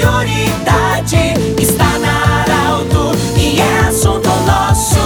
prioridade está na Arauto e é assunto nosso.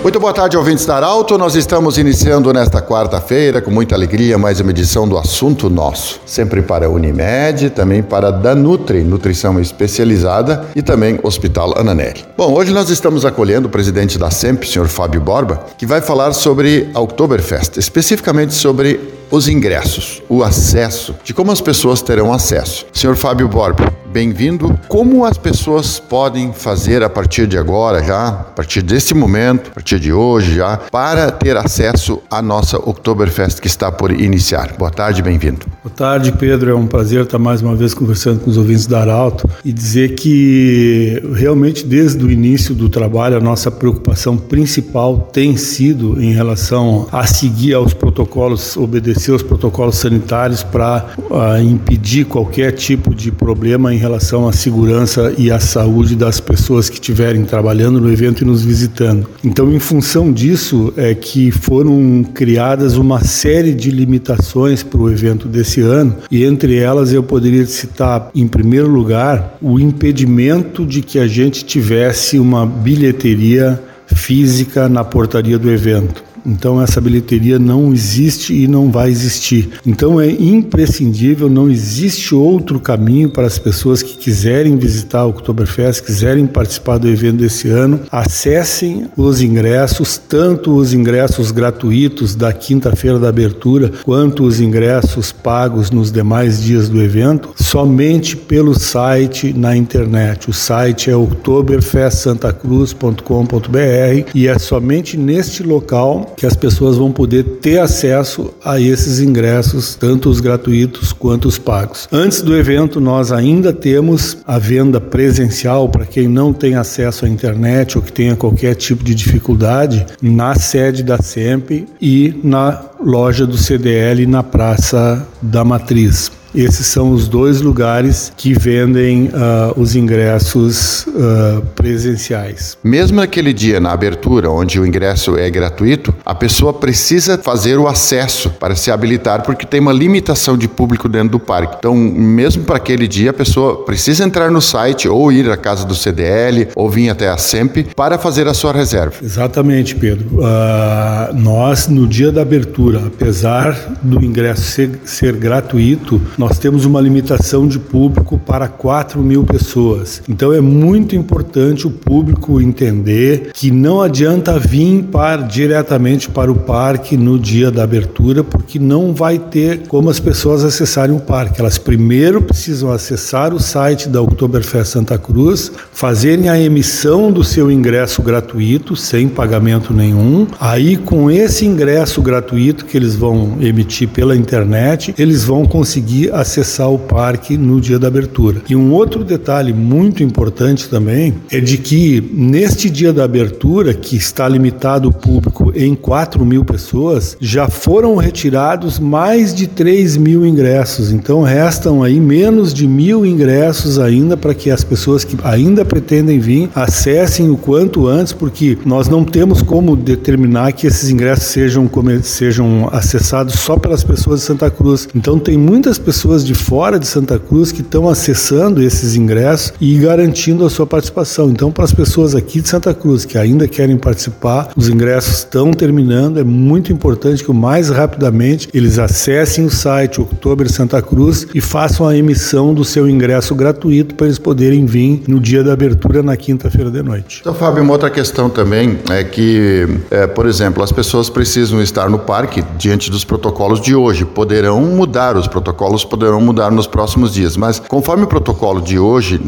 Muito boa tarde, ouvintes da Arauto. Nós estamos iniciando nesta quarta-feira, com muita alegria, mais uma edição do Assunto Nosso. Sempre para a Unimed, também para a Danutri, Nutrição Especializada, e também Hospital Ananelli. Bom, hoje nós estamos acolhendo o presidente da SEMP, senhor Fábio Borba, que vai falar sobre a Oktoberfest, especificamente sobre os ingressos, o acesso, de como as pessoas terão acesso. Senhor Fábio Borba, bem-vindo. Como as pessoas podem fazer a partir de agora, já, a partir desse momento, a partir de hoje já, para ter acesso à nossa Oktoberfest que está por iniciar? Boa tarde, bem-vindo. Boa tarde, Pedro. É um prazer estar mais uma vez conversando com os ouvintes da Arauto e dizer que realmente desde o início do trabalho a nossa preocupação principal tem sido em relação a seguir aos protocolos obedecer os protocolos sanitários para uh, impedir qualquer tipo de problema em relação à segurança e à saúde das pessoas que estiverem trabalhando no evento e nos visitando. Então, em função disso, é que foram criadas uma série de limitações para o evento desse ano, e entre elas eu poderia citar, em primeiro lugar, o impedimento de que a gente tivesse uma bilheteria física na portaria do evento. Então essa bilheteria não existe e não vai existir. Então é imprescindível, não existe outro caminho para as pessoas que quiserem visitar o Oktoberfest, quiserem participar do evento desse ano, acessem os ingressos, tanto os ingressos gratuitos da quinta-feira da abertura, quanto os ingressos pagos nos demais dias do evento, somente pelo site na internet. O site é oktoberfestsantacruz.com.br e é somente neste local que as pessoas vão poder ter acesso a esses ingressos, tanto os gratuitos quanto os pagos. Antes do evento, nós ainda temos a venda presencial para quem não tem acesso à internet ou que tenha qualquer tipo de dificuldade na sede da SEMP e na loja do CDL na Praça da Matriz. Esses são os dois lugares que vendem uh, os ingressos uh, presenciais. Mesmo naquele dia, na abertura, onde o ingresso é gratuito, a pessoa precisa fazer o acesso para se habilitar, porque tem uma limitação de público dentro do parque. Então, mesmo para aquele dia, a pessoa precisa entrar no site ou ir à casa do CDL ou vir até a SEMP para fazer a sua reserva. Exatamente, Pedro. Uh, nós, no dia da abertura, apesar do ingresso ser, ser gratuito, nós temos uma limitação de público para 4 mil pessoas. Então é muito importante o público entender que não adianta vir para, diretamente para o parque no dia da abertura, porque não vai ter como as pessoas acessarem o parque. Elas primeiro precisam acessar o site da Oktoberfest Santa Cruz, fazerem a emissão do seu ingresso gratuito, sem pagamento nenhum. Aí, com esse ingresso gratuito que eles vão emitir pela internet, eles vão conseguir acessar o parque no dia da abertura. E um outro detalhe muito importante também é de que neste dia da abertura, que está limitado o público em 4 mil pessoas, já foram retirados mais de 3 mil ingressos. Então restam aí menos de mil ingressos ainda para que as pessoas que ainda pretendem vir acessem o quanto antes, porque nós não temos como determinar que esses ingressos sejam, sejam acessados só pelas pessoas de Santa Cruz. Então tem muitas pessoas pessoas de fora de Santa Cruz que estão acessando esses ingressos e garantindo a sua participação. Então, para as pessoas aqui de Santa Cruz que ainda querem participar, os ingressos estão terminando. É muito importante que o mais rapidamente eles acessem o site Outubro Santa Cruz e façam a emissão do seu ingresso gratuito para eles poderem vir no dia da abertura na quinta-feira de noite. Então, Fábio, uma outra questão também é que, é, por exemplo, as pessoas precisam estar no parque diante dos protocolos de hoje. Poderão mudar os protocolos poderão mudar nos próximos dias. Mas conforme o protocolo de hoje,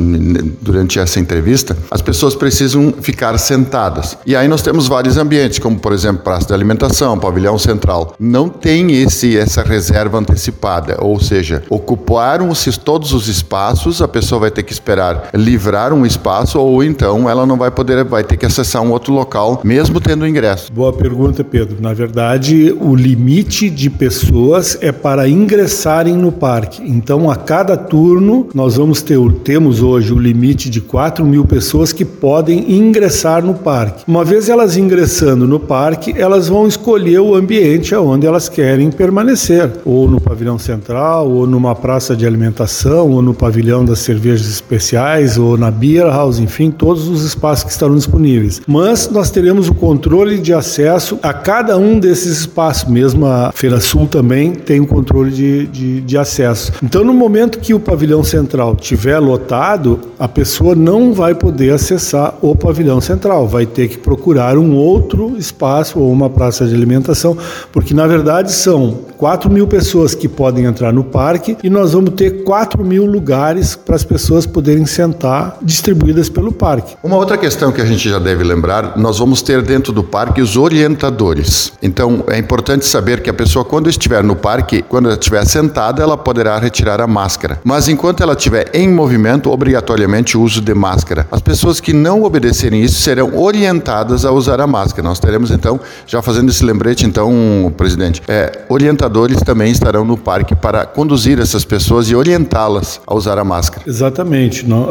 durante essa entrevista, as pessoas precisam ficar sentadas. E aí nós temos vários ambientes, como por exemplo praça de alimentação, pavilhão central. Não tem esse essa reserva antecipada, ou seja, ocuparam-se todos os espaços, a pessoa vai ter que esperar livrar um espaço ou então ela não vai poder, vai ter que acessar um outro local, mesmo tendo ingresso. Boa pergunta, Pedro. Na verdade, o limite de pessoas é para ingressarem no parque parque. Então, a cada turno, nós vamos ter, temos hoje o limite de 4 mil pessoas que podem ingressar no parque. Uma vez elas ingressando no parque, elas vão escolher o ambiente onde elas querem permanecer, ou no pavilhão central, ou numa praça de alimentação, ou no pavilhão das cervejas especiais, ou na beer house, enfim, todos os espaços que estarão disponíveis. Mas nós teremos o controle de acesso a cada um desses espaços, mesmo a Feira Sul também tem o controle de, de, de acesso. Então, no momento que o pavilhão central tiver lotado, a pessoa não vai poder acessar o pavilhão central, vai ter que procurar um outro espaço ou uma praça de alimentação, porque na verdade são 4 mil pessoas que podem entrar no parque e nós vamos ter 4 mil lugares para as pessoas poderem sentar distribuídas pelo parque. Uma outra questão que a gente já deve lembrar, nós vamos ter dentro do parque os orientadores. Então é importante saber que a pessoa quando estiver no parque, quando ela estiver sentada, ela poderá retirar a máscara. Mas enquanto ela estiver em movimento, obrigatoriamente o uso de máscara. As pessoas que não obedecerem isso serão orientadas a usar a máscara. Nós teremos então, já fazendo esse lembrete então, presidente, é, orientadores também estarão no parque para conduzir essas pessoas e orientá-las a usar a máscara. Exatamente. Não,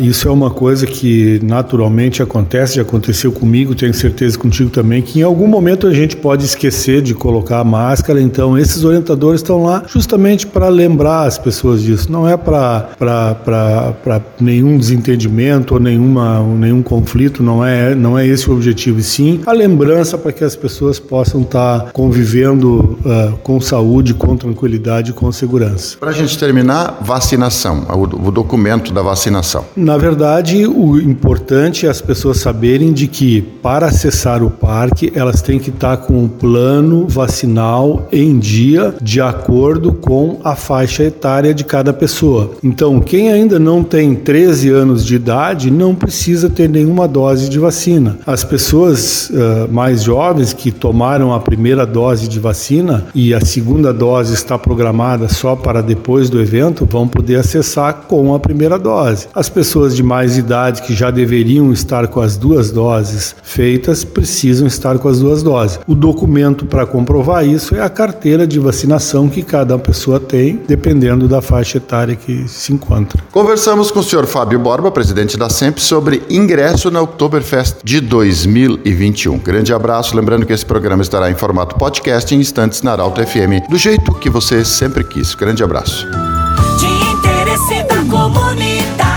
isso é uma coisa que naturalmente acontece, já aconteceu comigo, tenho certeza contigo também, que em algum momento a gente pode esquecer de colocar a máscara, então esses orientadores estão lá justamente para lembrar as pessoas disso. Não é para nenhum desentendimento ou nenhuma, nenhum conflito, não é, não é esse o objetivo, e sim a lembrança para que as pessoas possam estar convivendo uh, com saúde, com tranquilidade, com segurança. Para a gente terminar, vacinação, o, o documento da vacinação. Na verdade, o importante é as pessoas saberem de que para acessar o parque elas têm que estar tá com o plano vacinal em dia, de acordo com a faixa etária de cada pessoa. Então, quem ainda não tem 13 anos de idade não precisa ter nenhuma dose de vacina. As pessoas uh, mais jovens que tomaram a primeira dose de vacina e a segunda dose está programada só para depois do evento vão poder acessar com a primeira dose. As pessoas de mais idade que já deveriam estar com as duas doses feitas precisam estar com as duas doses. O documento para comprovar isso é a carteira de vacinação que cada pessoa tem, dependendo da faixa etária que se encontra. Conversamos com o senhor Fábio Borba, presidente da SEMP, sobre ingresso na Oktoberfest de 2021. Grande abraço, lembrando que esse programa estará em formato podcast em instantes na Arauto FM, do jeito que você sempre quis. Grande abraço. De interesse da comunidade.